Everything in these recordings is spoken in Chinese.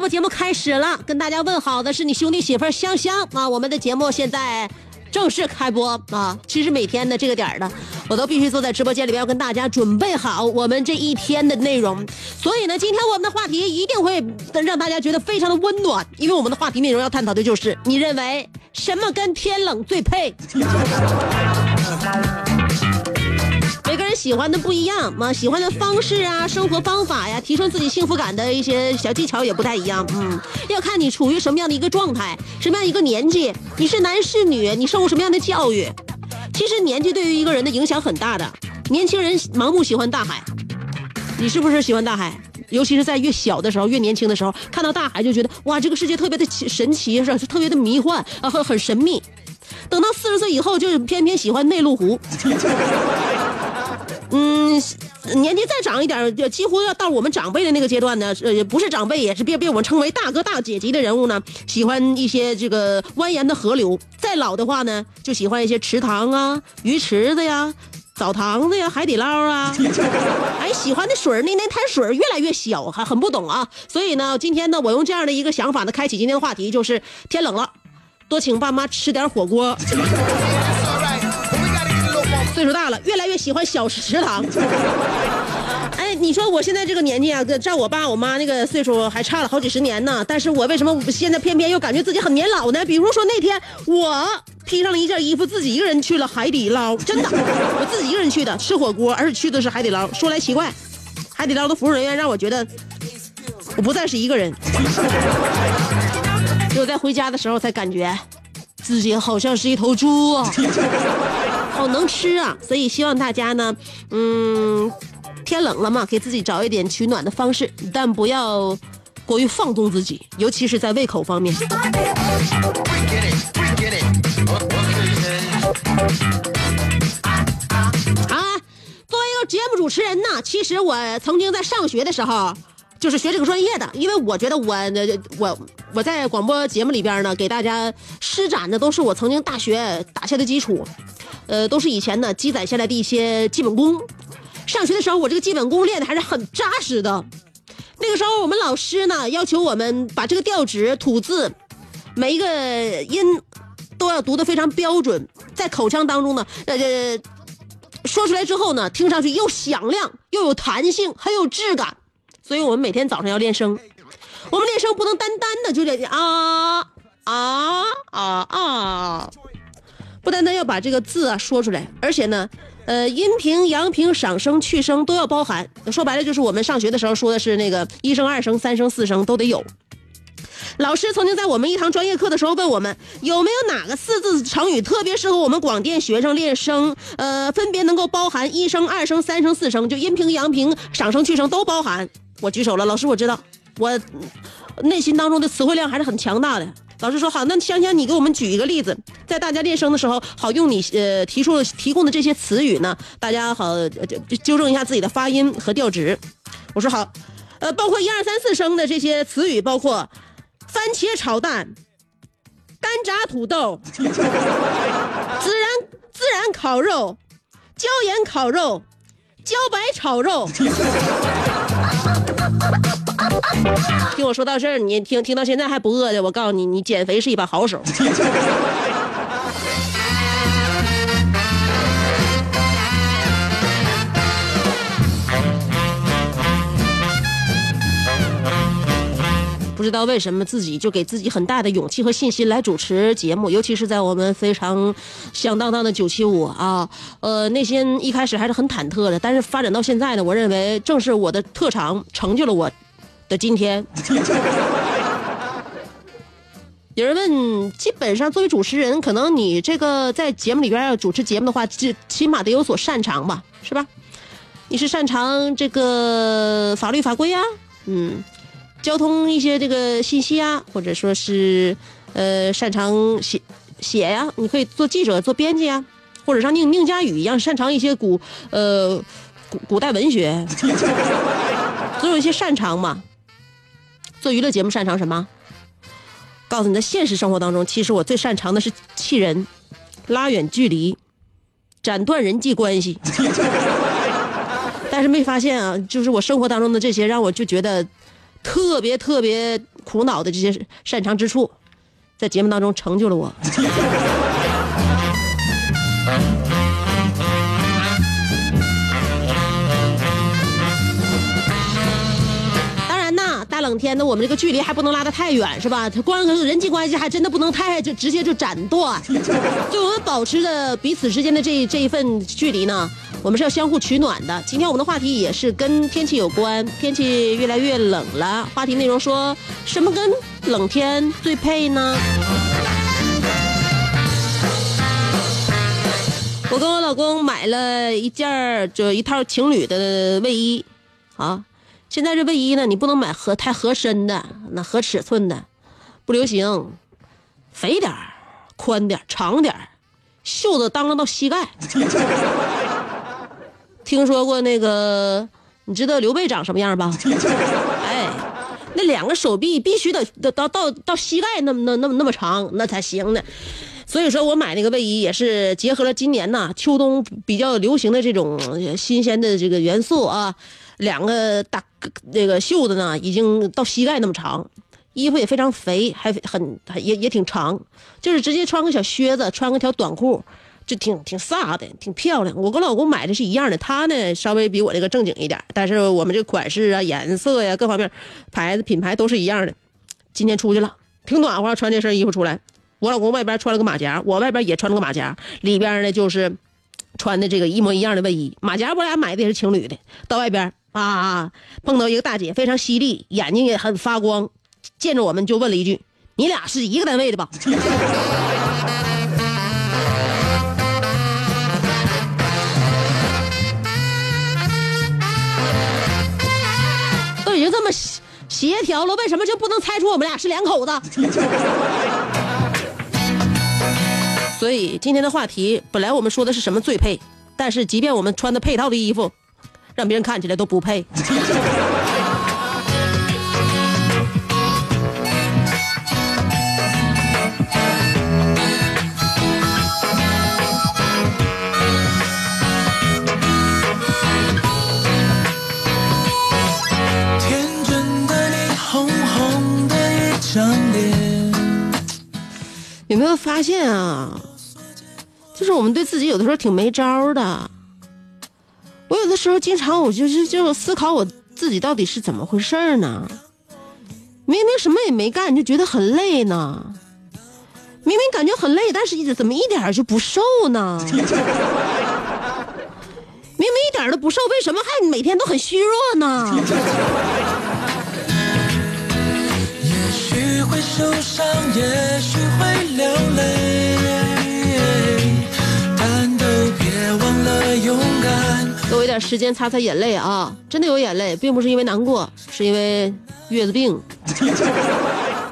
播节目开始了。跟大家问好的是你兄弟媳妇香香啊！我们的节目现在正式开播啊！其实每天的这个点儿呢，我都必须坐在直播间里边要跟大家准备好我们这一天的内容。所以呢，今天我们的话题一定会让大家觉得非常的温暖，因为我们的话题内容要探讨的就是你认为什么跟天冷最配？喜欢的不一样嘛，喜欢的方式啊、生活方法呀、提升自己幸福感的一些小技巧也不太一样。嗯，要看你处于什么样的一个状态，什么样一个年纪，你是男是女，你受过什么样的教育。其实年纪对于一个人的影响很大的。年轻人盲目喜欢大海，你是不是喜欢大海？尤其是在越小的时候、越年轻的时候，看到大海就觉得哇，这个世界特别的奇神奇，是吧特别的迷幻啊，很很神秘。等到四十岁以后，就偏偏喜欢内陆湖。嗯，年纪再长一点，就几乎要到我们长辈的那个阶段呢，呃，不是长辈，也是被被我们称为大哥大姐级的人物呢，喜欢一些这个蜿蜒的河流；再老的话呢，就喜欢一些池塘啊、鱼池子呀、澡堂子呀、海底捞啊。哎，喜欢的水那那滩水越来越小，还很不懂啊。所以呢，今天呢，我用这样的一个想法呢，开启今天的话题，就是天冷了，多请爸妈吃点火锅。岁数大了，越来越喜欢小食堂。哎，你说我现在这个年纪啊，跟照我爸我妈那个岁数还差了好几十年呢。但是我为什么现在偏偏又感觉自己很年老呢？比如说那天我披上了一件衣服，自己一个人去了海底捞，真的，我自己一个人去的，吃火锅，而且去的是海底捞。说来奇怪，海底捞的服务人员让我觉得我不再是一个人。只有在回家的时候才感觉自己好像是一头猪啊。好能吃啊！所以希望大家呢，嗯，天冷了嘛，给自己找一点取暖的方式，但不要过于放纵自己，尤其是在胃口方面。啊，作为一个节目主持人呢，其实我曾经在上学的时候，就是学这个专业的，因为我觉得我我我在广播节目里边呢，给大家施展的都是我曾经大学打下的基础，呃，都是以前呢积攒下来的一些基本功。上学的时候，我这个基本功练的还是很扎实的。那个时候，我们老师呢要求我们把这个调指、吐字，每一个音都要读得非常标准，在口腔当中呢，呃。说出来之后呢，听上去又响亮又有弹性，很有质感。所以我们每天早上要练声，我们练声不能单单的就这啊啊啊啊，不单单要把这个字啊说出来，而且呢，呃，阴平、阳平、上声、去声都要包含。说白了就是我们上学的时候说的是那个一声、二声、三声、四声都得有。老师曾经在我们一堂专业课的时候问我们，有没有哪个四字成语特别适合我们广电学生练声？呃，分别能够包含一声、二声、三声、四声，就阴平、阳平、上声、去声都包含。我举手了，老师我知道，我内心当中的词汇量还是很强大的。老师说好，那香香你给我们举一个例子，在大家练声的时候，好用你呃提出提供的这些词语呢，大家好呃就就纠正一下自己的发音和调值。我说好，呃，包括一二三四声的这些词语，包括番茄炒蛋、干炸土豆、孜然孜然烤肉、椒盐烤肉、茭白炒肉。听我说到这儿，你听听到现在还不饿的，我告诉你，你减肥是一把好手。不知道为什么自己就给自己很大的勇气和信心来主持节目，尤其是在我们非常响当当的九七五啊，呃，内心一开始还是很忐忑的，但是发展到现在呢，我认为正是我的特长成就了我的今天。有人问，基本上作为主持人，可能你这个在节目里边要主持节目的话，起起码得有所擅长吧，是吧？你是擅长这个法律法规啊，嗯。交通一些这个信息啊，或者说是，呃，擅长写写呀，你可以做记者、做编辑啊，或者像宁宁佳宇一样擅长一些古呃古古代文学，总有一些擅长嘛。做娱乐节目擅长什么？告诉你，在现实生活当中，其实我最擅长的是气人、拉远距离、斩断人际关系。但是没发现啊，就是我生活当中的这些，让我就觉得。特别特别苦恼的这些擅长之处，在节目当中成就了我。冷天的，我们这个距离还不能拉得太远，是吧？他光人际关系还真的不能太就直接就斩断。就我们保持着彼此之间的这这一份距离呢。我们是要相互取暖的。今天我们的话题也是跟天气有关，天气越来越冷了。话题内容说什么跟冷天最配呢？我跟我老公买了一件就一套情侣的卫衣，啊，现在这卫衣呢，你不能买合太合身的，那合尺寸的，不流行，肥点儿宽点儿长点儿袖子当啷到膝盖。听说过那个，你知道刘备长什么样吧？哎，那两个手臂必须得到到到到膝盖那么那那么那么长，那才行呢。所以说我买那个卫衣也是结合了今年呐秋冬比较流行的这种新鲜的这个元素啊。两个大那个袖子呢已经到膝盖那么长，衣服也非常肥，还很也也挺长，就是直接穿个小靴子，穿个条短裤。就挺挺飒的，挺漂亮。我跟老公买的是一样的，他呢稍微比我这个正经一点，但是我们这款式啊、颜色呀各方面，牌子品牌都是一样的。今天出去了，挺暖和，穿这身衣服出来。我老公外边穿了个马甲，我外边也穿了个马甲，里边呢就是穿的这个一模一样的卫衣。马甲我俩买的也是情侣的。到外边啊，碰到一个大姐，非常犀利，眼睛也很发光，见着我们就问了一句：“你俩是一个单位的吧？”都已经这么协协调了，为什么就不能猜出我们俩是两口子？所以今天的话题本来我们说的是什么最配，但是即便我们穿的配套的衣服，让别人看起来都不配。有没有发现啊？就是我们对自己有的时候挺没招的。我有的时候经常，我就是就思考我自己到底是怎么回事呢？明明什么也没干，就觉得很累呢。明明感觉很累，但是怎么一点就不瘦呢？明明一点都不瘦，为什么还每天都很虚弱呢？也许会受伤，也许会流泪，给我一点时间擦擦眼泪啊！真的有眼泪，并不是因为难过，是因为月子病。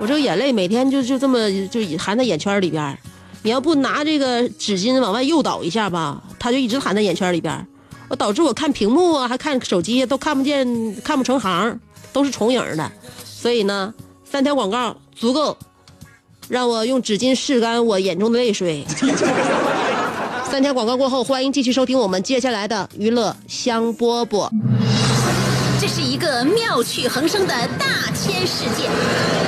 我这个眼泪每天就就这么就含在眼圈里边你要不拿这个纸巾往外诱导一下吧，它就一直含在眼圈里边我导致我看屏幕啊，还看手机都看不见，看不成行，都是重影的。所以呢，三条广告。足够，让我用纸巾拭干我眼中的泪水。三条广告过后，欢迎继续收听我们接下来的娱乐香饽饽。这是一个妙趣横生的大千世界。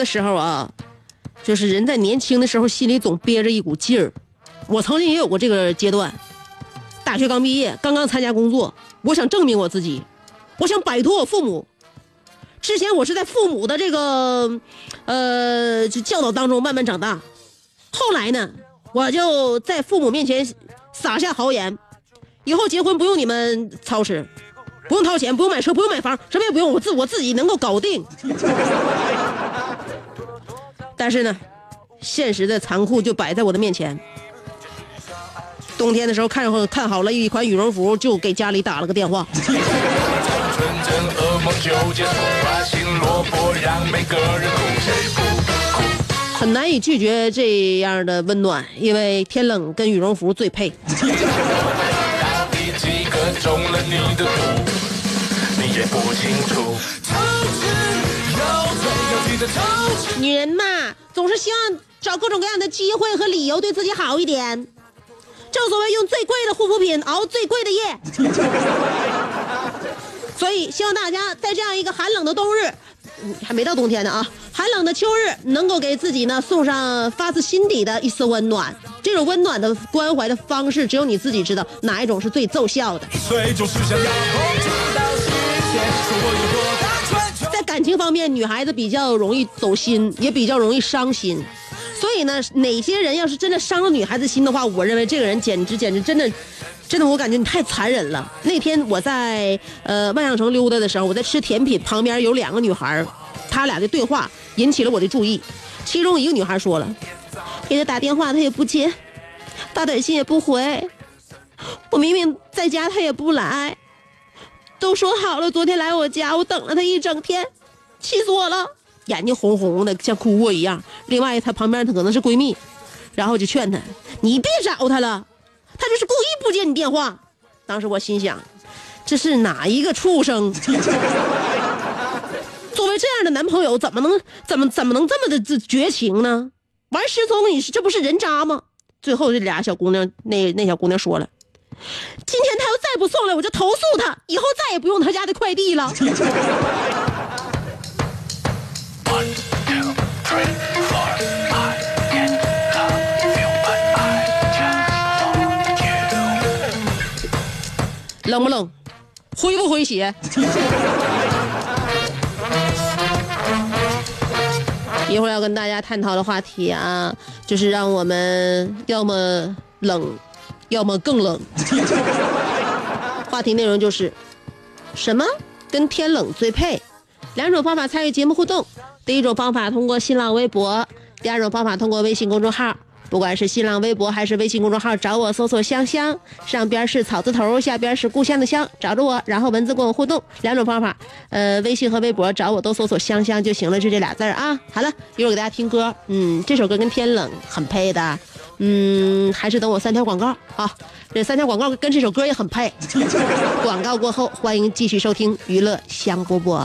的时候啊，就是人在年轻的时候心里总憋着一股劲儿。我曾经也有过这个阶段，大学刚毕业，刚刚参加工作，我想证明我自己，我想摆脱我父母。之前我是在父母的这个呃教导当中慢慢长大，后来呢，我就在父母面前撒下豪言，以后结婚不用你们操持，不用掏钱，不用买车，不用买房，什么也不用，我自我自己能够搞定。但是呢，现实的残酷就摆在我的面前。冬天的时候看好看好了一款羽绒服，就给家里打了个电话。很难以拒绝这样的温暖，因为天冷跟羽绒服最配。女人嘛，总是希望找各种各样的机会和理由对自己好一点。正所谓用最贵的护肤品熬最贵的夜。所以希望大家在这样一个寒冷的冬日，还没到冬天呢啊，寒冷的秋日，能够给自己呢送上发自心底的一丝温暖。这种温暖的关怀的方式，只有你自己知道哪一种是最奏效的。所以就是想要感情方面，女孩子比较容易走心，也比较容易伤心。所以呢，哪些人要是真的伤了女孩子心的话，我认为这个人简直简直真的，真的我感觉你太残忍了。那天我在呃万象城溜达的时候，我在吃甜品，旁边有两个女孩，她俩的对话引起了我的注意。其中一个女孩说了，给她打电话她也不接，发短信也不回，我明明在家她也不来。都说好了，昨天来我家，我等了他一整天，气死我了，眼睛红红的，像哭过一样。另外，她旁边她可能是闺蜜，然后就劝她，你别找他了，他就是故意不接你电话。当时我心想，这是哪一个畜生？作为这样的男朋友，怎么能怎么怎么能这么的绝情呢？玩失踪，你是这不是人渣吗？最后这俩小姑娘，那那小姑娘说了。今天他要再不送来，我就投诉他，以后再也不用他家的快递了。冷不冷？诙不诙谐？一会儿要跟大家探讨的话题啊，就是让我们要么冷，要么更冷。话题内容就是什么跟天冷最配？两种方法参与节目互动。第一种方法通过新浪微博，第二种方法通过微信公众号。不管是新浪微博还是微信公众号，找我搜索“香香”，上边是草字头，下边是故乡的乡，找着我，然后文字跟我互动。两种方法，呃，微信和微博找我都搜索“香香”就行了，就这俩字儿啊。好了，一会儿给大家听歌，嗯，这首歌跟天冷很配的，嗯，还是等我三条广告啊，这三条广告跟这首歌也很配。广告过后，欢迎继续收听娱乐香饽饽。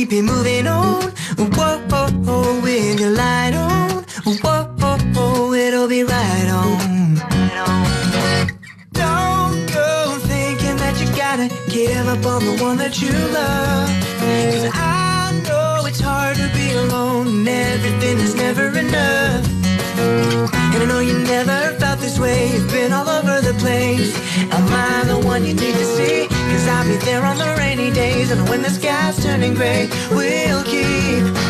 Keep it moving on. Whoa, with your light on. Whoa, it'll be right on. Don't go thinking that you gotta give up on the one that you love. Cause I know it's hard to be alone and everything is never enough. And I know you never felt this way, you've been all over the place. Am I the one you need to see? Cause I'll be there on the and when the this turning gray. We'll keep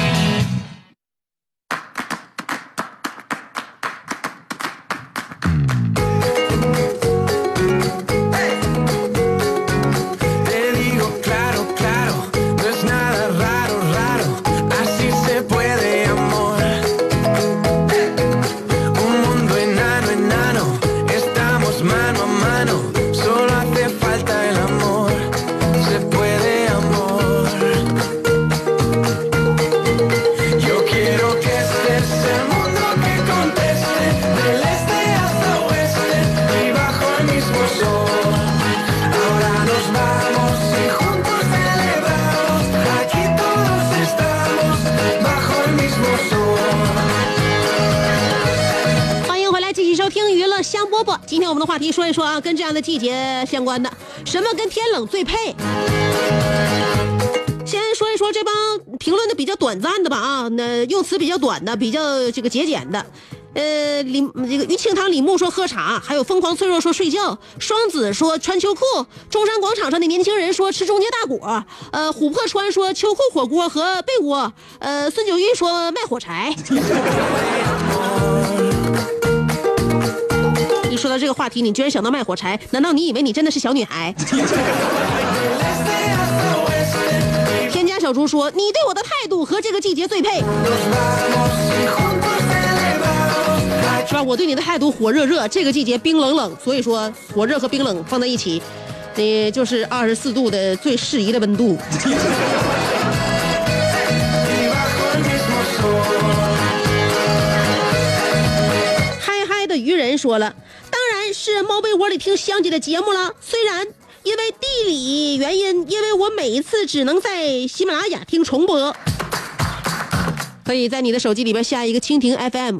今天我们的话题说一说啊，跟这样的季节相关的，什么跟天冷最配？先说一说这帮评论的比较短暂的吧啊，那用词比较短的，比较这个节俭的。呃，李这个于庆堂李牧说喝茶，还有疯狂脆弱说睡觉，双子说穿秋裤，中山广场上的年轻人说吃中街大果，呃，琥珀川说秋裤火锅和被窝，呃，孙九玉说卖火柴。到这个话题，你居然想到卖火柴？难道你以为你真的是小女孩？添加小猪说：“你对我的态度和这个季节最配，是吧？我对你的态度火热热，这个季节冰冷冷，所以说火热和冰冷放在一起，你就是二十四度的最适宜的温度。”嗨嗨的渔人说了，然是猫被窝里听香姐的节目了。虽然因为地理原因，因为我每一次只能在喜马拉雅听重播，可以在你的手机里边下一个蜻蜓 FM，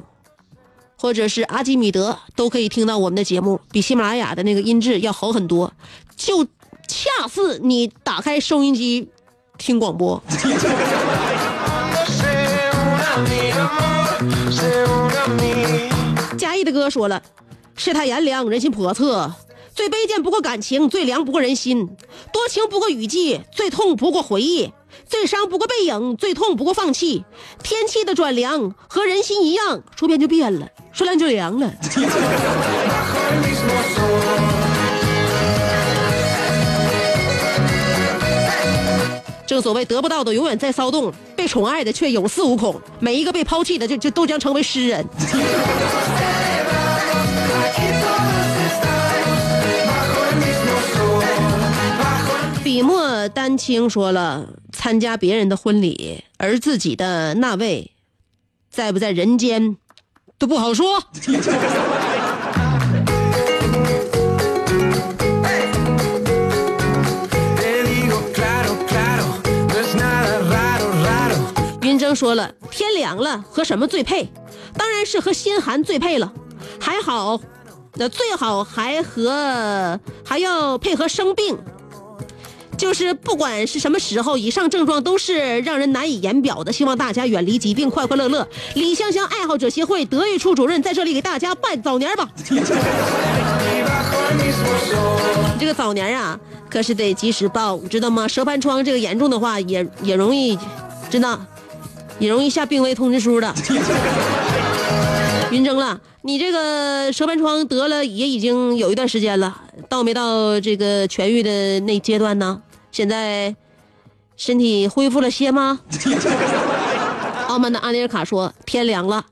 或者是阿基米德，都可以听到我们的节目，比喜马拉雅的那个音质要好很多，就恰似你打开收音机听广播。嘉义的哥说了，世态炎凉，人心叵测。最卑贱不过感情，最凉不过人心；多情不过雨季，最痛不过回忆；最伤不过背影，最痛不过放弃。天气的转凉和人心一样，说变就变了，说凉就凉了。正所谓得不到的永远在骚动，被宠爱的却有恃无恐。每一个被抛弃的，就就都将成为诗人。莫丹青说了，参加别人的婚礼，而自己的那位在不在人间都不好说。云峥说了，天凉了和什么最配？当然是和心寒最配了。还好，那最好还和还要配合生病。就是不管是什么时候，以上症状都是让人难以言表的。希望大家远离疾病，快快乐乐。李香香爱好者协会德育处主任在这里给大家拜早年吧。这个早年啊，可是得及时报，知道吗？蛇盘疮这个严重的话，也也容易，真的，也容易下病危通知书的。云峥了，你这个蛇盘疮得了也已经有一段时间了，到没到这个痊愈的那阶段呢？现在身体恢复了些吗？傲慢的阿尼尔卡说：“天凉了，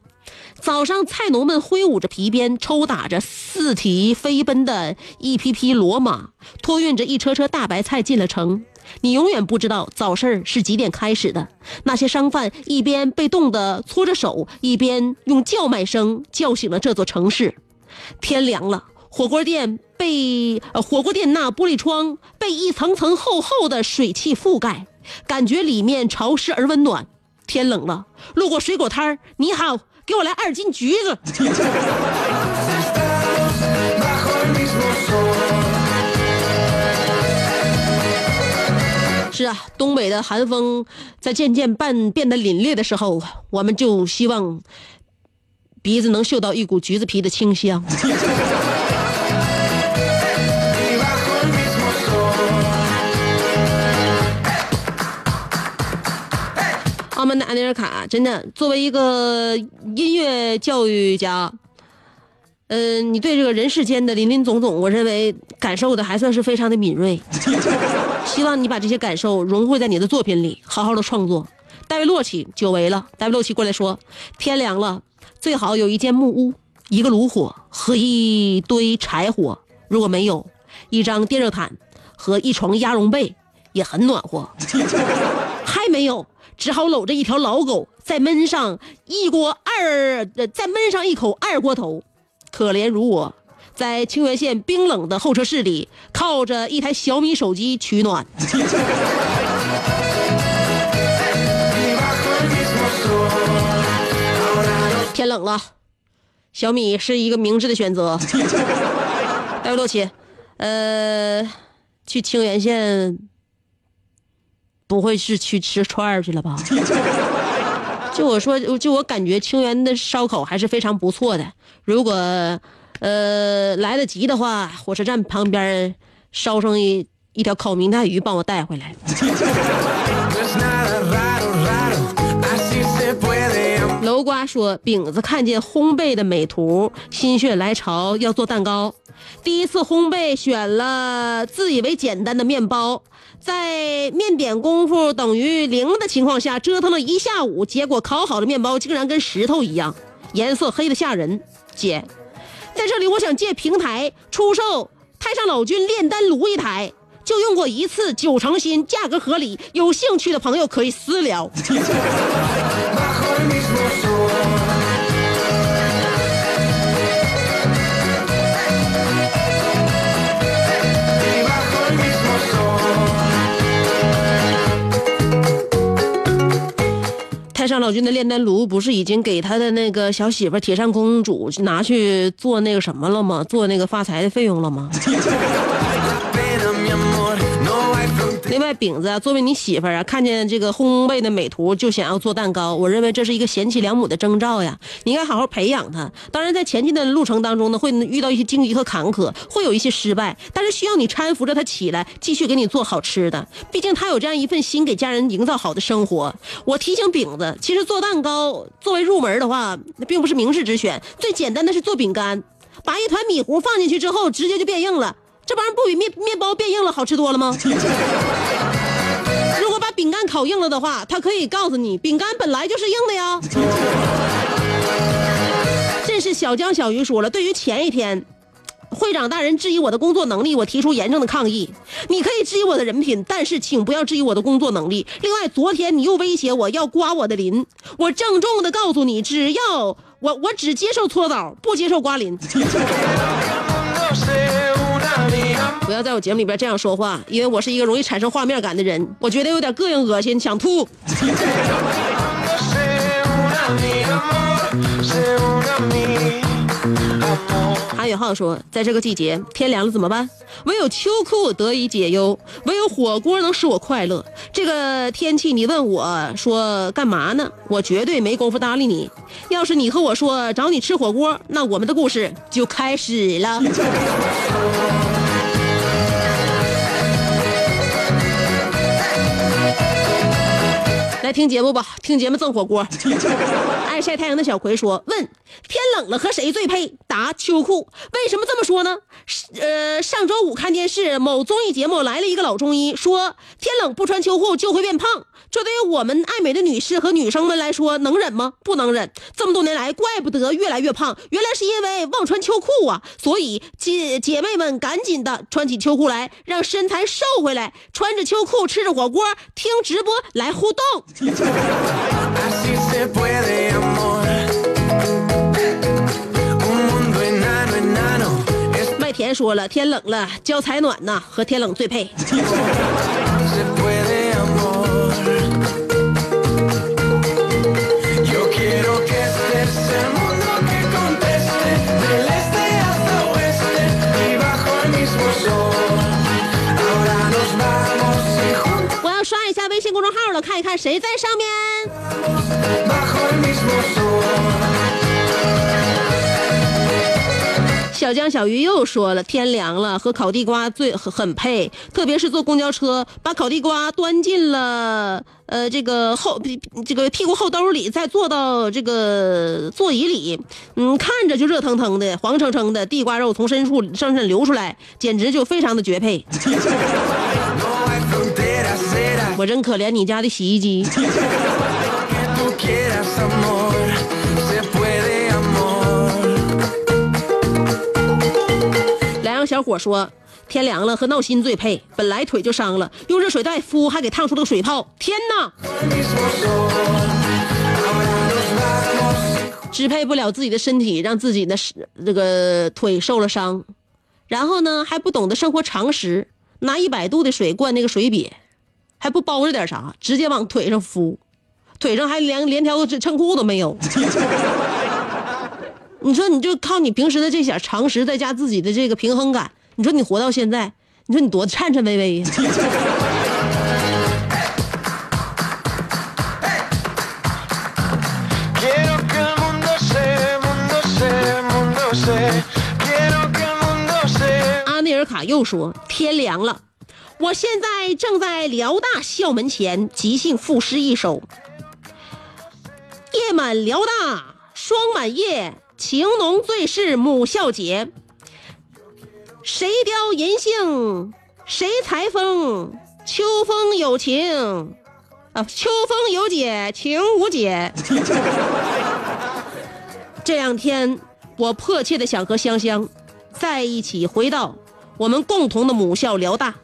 早上菜农们挥舞着皮鞭，抽打着四蹄飞奔的一匹匹骡马，托运着一车车大白菜进了城。你永远不知道早市儿是几点开始的。那些商贩一边被冻得搓着手，一边用叫卖声叫醒了这座城市。天凉了。”火锅店被呃火锅店那玻璃窗被一层层厚厚的水汽覆盖，感觉里面潮湿而温暖。天冷了，路过水果摊儿，你好，给我来二斤橘子。是啊，东北的寒风在渐渐半变得凛冽的时候，我们就希望鼻子能嗅到一股橘子皮的清香。澳门的安尼尔卡，真的作为一个音乐教育家，嗯、你对这个人世间的林林总总，我认为感受的还算是非常的敏锐。希望你把这些感受融汇在你的作品里，好好的创作。戴维洛奇久违了，戴维洛奇过来说，天凉了，最好有一间木屋，一个炉火和一堆柴火，如果没有，一张电热毯和一床鸭绒被也很暖和。还没有，只好搂着一条老狗，再焖上一锅二，呃再焖上一口二锅头。可怜如我，在清源县冰冷的候车室里，靠着一台小米手机取暖。天冷了，小米是一个明智的选择。大卫多奇，呃，去清源县，不会是去吃串儿去了吧？就我说，就我感觉清源的烧烤还是非常不错的。如果呃来得及的话，火车站旁边烧上一一条烤明太鱼，帮我带回来。楼瓜说，饼子看见烘焙的美图，心血来潮要做蛋糕。第一次烘焙选了自以为简单的面包，在面点功夫等于零的情况下折腾了一下午，结果烤好的面包竟然跟石头一样，颜色黑的吓人。姐，在这里我想借平台出售太上老君炼丹炉一台，就用过一次，九成新，价格合理，有兴趣的朋友可以私聊。上老君的炼丹炉不是已经给他的那个小媳妇铁扇公主拿去做那个什么了吗？做那个发财的费用了吗？另外，饼子，作为你媳妇儿啊，看见这个烘焙的美图就想要做蛋糕，我认为这是一个贤妻良母的征兆呀。你应该好好培养她。当然，在前进的路程当中呢，会遇到一些荆棘和坎坷，会有一些失败，但是需要你搀扶着她起来，继续给你做好吃的。毕竟她有这样一份心，给家人营造好的生活。我提醒饼子，其实做蛋糕作为入门的话，那并不是明智之选。最简单的是做饼干，把一团米糊放进去之后，直接就变硬了。这玩意儿不比面面包变硬了好吃多了吗？饼干烤硬了的话，他可以告诉你，饼干本来就是硬的呀。这是小江小鱼说了，对于前一天。会长大人质疑我的工作能力，我提出严正的抗议。你可以质疑我的人品，但是请不要质疑我的工作能力。另外，昨天你又威胁我要刮我的鳞，我郑重的告诉你，只要我我只接受搓澡，不接受刮鳞。不要在我节目里边这样说话，因为我是一个容易产生画面感的人，我觉得有点膈应、恶心，想吐。韩宇浩说，在这个季节，天凉了怎么办？唯有秋裤得以解忧，唯有火锅能使我快乐。这个天气，你问我说干嘛呢？我绝对没工夫搭理你。要是你和我说找你吃火锅，那我们的故事就开始了。来听节目吧，听节目赠火锅。爱晒太阳的小葵说：“问天冷了和谁最配？答秋裤。为什么这么说呢？呃，上周五看电视，某综艺节目来了一个老中医，说天冷不穿秋裤就会变胖。这对于我们爱美的女士和女生们来说，能忍吗？不能忍。这么多年来，怪不得越来越胖，原来是因为忘穿秋裤啊！所以姐姐妹们赶紧的穿起秋裤来，让身材瘦回来，穿着秋裤吃着火锅，听直播来互动。”麦田说了，天冷了，交采暖呐，和天冷最配。我要刷一。公众号了，看一看谁在上面。小江、小鱼又说了，天凉了和烤地瓜最很配，特别是坐公交车，把烤地瓜端进了呃这个后，这个屁股后兜里，再坐到这个座椅里，嗯，看着就热腾腾的，黄澄澄的地瓜肉从深处上身流出来，简直就非常的绝配。我真可怜你家的洗衣机。莱阳小伙说：“天凉了，和闹心最配。本来腿就伤了，用热水袋敷，还给烫出了个水泡。天哪，El mismo sol. Ahora nos vamos. 支配不了自己的身体，让自己的是这个腿受了伤，然后呢还不懂得生活常识，拿一百度的水灌那个水瘪，还不包着点啥，直接往腿上敷，腿上还连连条衬裤都没有。你说你就靠你平时的这点常识，再加自己的这个平衡感，你说你活到现在，你说你多颤颤巍巍呀.阿内尔卡又说：“天凉了，我现在正在辽大校门前即兴赋诗一首。夜满辽大霜满叶，情浓最是母校节。谁雕银杏，谁裁缝？秋风有情，啊，秋风有解，情无解。这两天，我迫切的想和香香在一起，回到我们共同的母校辽大，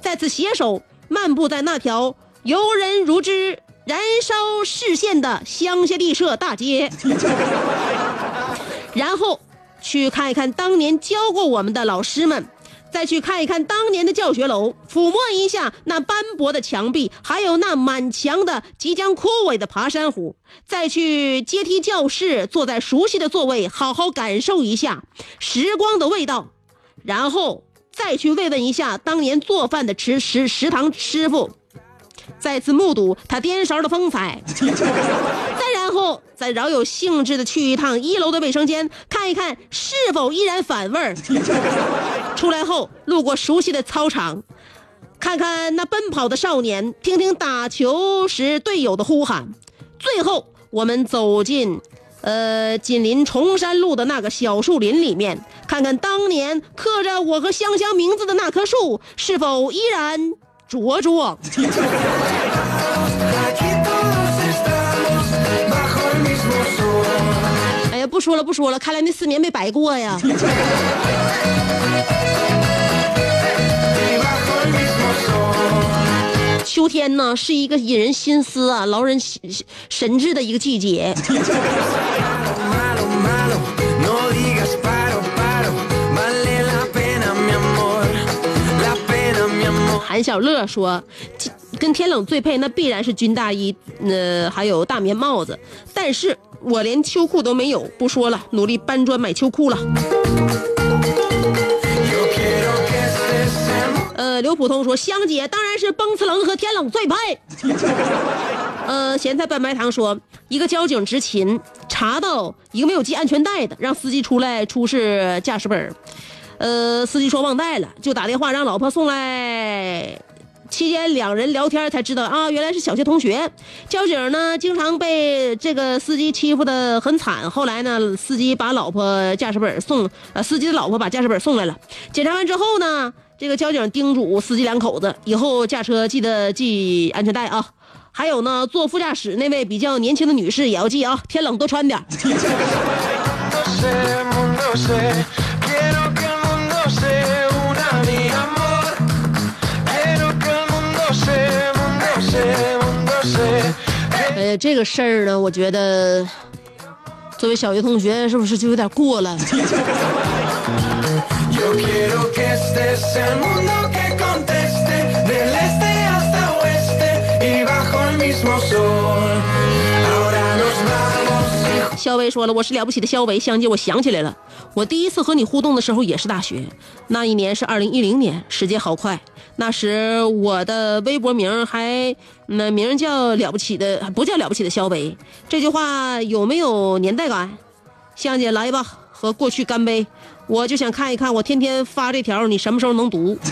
再次携手漫步在那条游人如织、燃烧视线的乡下地设大街，然后去看一看当年教过我们的老师们。再去看一看当年的教学楼，抚摸一下那斑驳的墙壁，还有那满墙的即将枯萎的爬山虎，再去阶梯教室，坐在熟悉的座位，好好感受一下时光的味道，然后再去慰问一下当年做饭的食食食堂师傅，再次目睹他颠勺的风采，再然后再饶有兴致的去一趟一楼的卫生间，看一看是否依然反味儿。出来后，路过熟悉的操场，看看那奔跑的少年，听听打球时队友的呼喊。最后，我们走进，呃，紧邻崇山路的那个小树林里面，看看当年刻着我和香香名字的那棵树是否依然茁壮。哎呀，不说了，不说了，看来那四年没白过呀。秋天呢，是一个引人心思啊、劳人神神志的一个季节。韩小乐说，跟天冷最配，那必然是军大衣，呃，还有大棉帽子。但是我连秋裤都没有，不说了，努力搬砖买秋裤了。呃，刘普通说，香姐当然是崩次棱和天冷最配。呃，咸菜拌白糖说，一个交警执勤，查到一个没有系安全带的，让司机出来出示驾驶本儿呃，司机说忘带了，就打电话让老婆送来。期间两人聊天才知道啊，原来是小学同学。交警呢，经常被这个司机欺负的很惨。后来呢，司机把老婆驾驶本送，呃，司机的老婆把驾驶本送来了。检查完之后呢，这个交警叮嘱司机两口子以后驾车记得系安全带啊。还有呢坐副驾驶那位比较年轻的女士也要系啊天冷多穿点 哎呀这个事儿呢我觉得作为小学同学是不是就有点过了？Yo quiero que estés el mundo que conteste del este hasta oeste y bajo el mismo sol. Ahora nos vamos. 肖维说了，我是了不起的肖维，香姐，我想起来了，我第一次和你互动的时候也是大学，那一年是二零一零年，时间好快。那时我的微博名还那名叫了不起的，不叫了不起的肖维。这句话有没有年代感？香姐来吧，和过去干杯！我就想看一看，我天天发这条，你什么时候能读.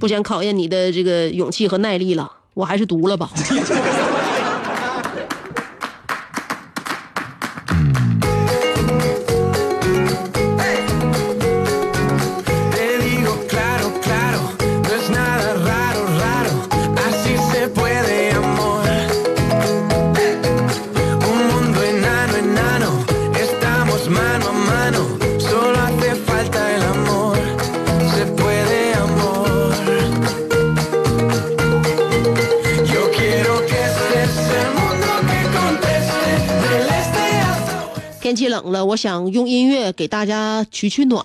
不想考验你的这个勇气和耐力了，我还是读了吧。想用音乐给大家取取暖，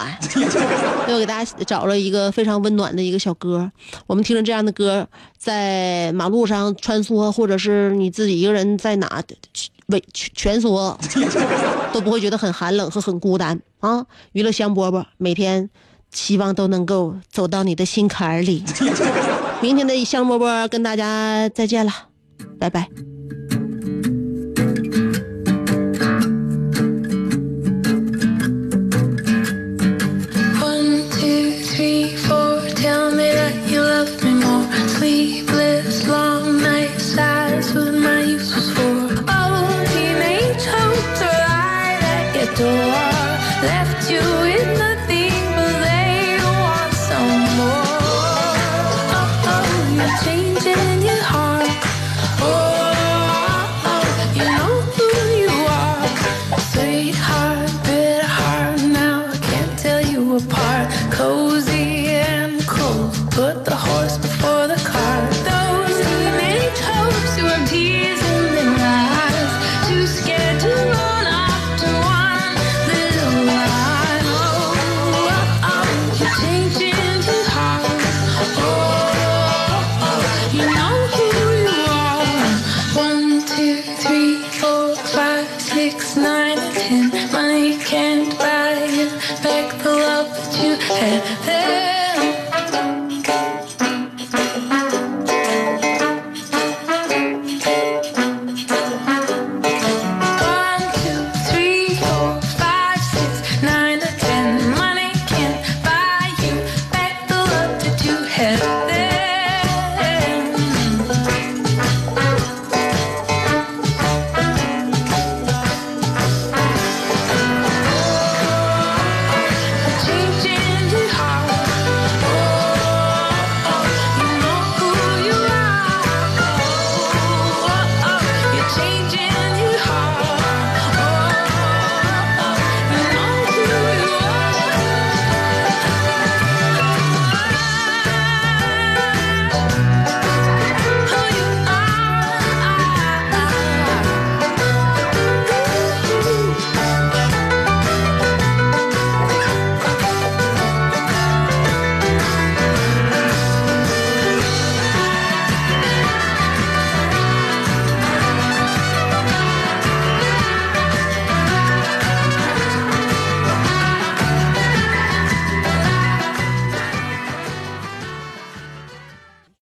又给大家找了一个非常温暖的一个小歌。我们听着这样的歌，在马路上穿梭，或者是你自己一个人在哪委蜷缩，都不会觉得很寒冷和很孤单啊！娱乐香饽饽，每天希望都能够走到你的心坎里。明天的香饽饽跟大家再见了，拜拜。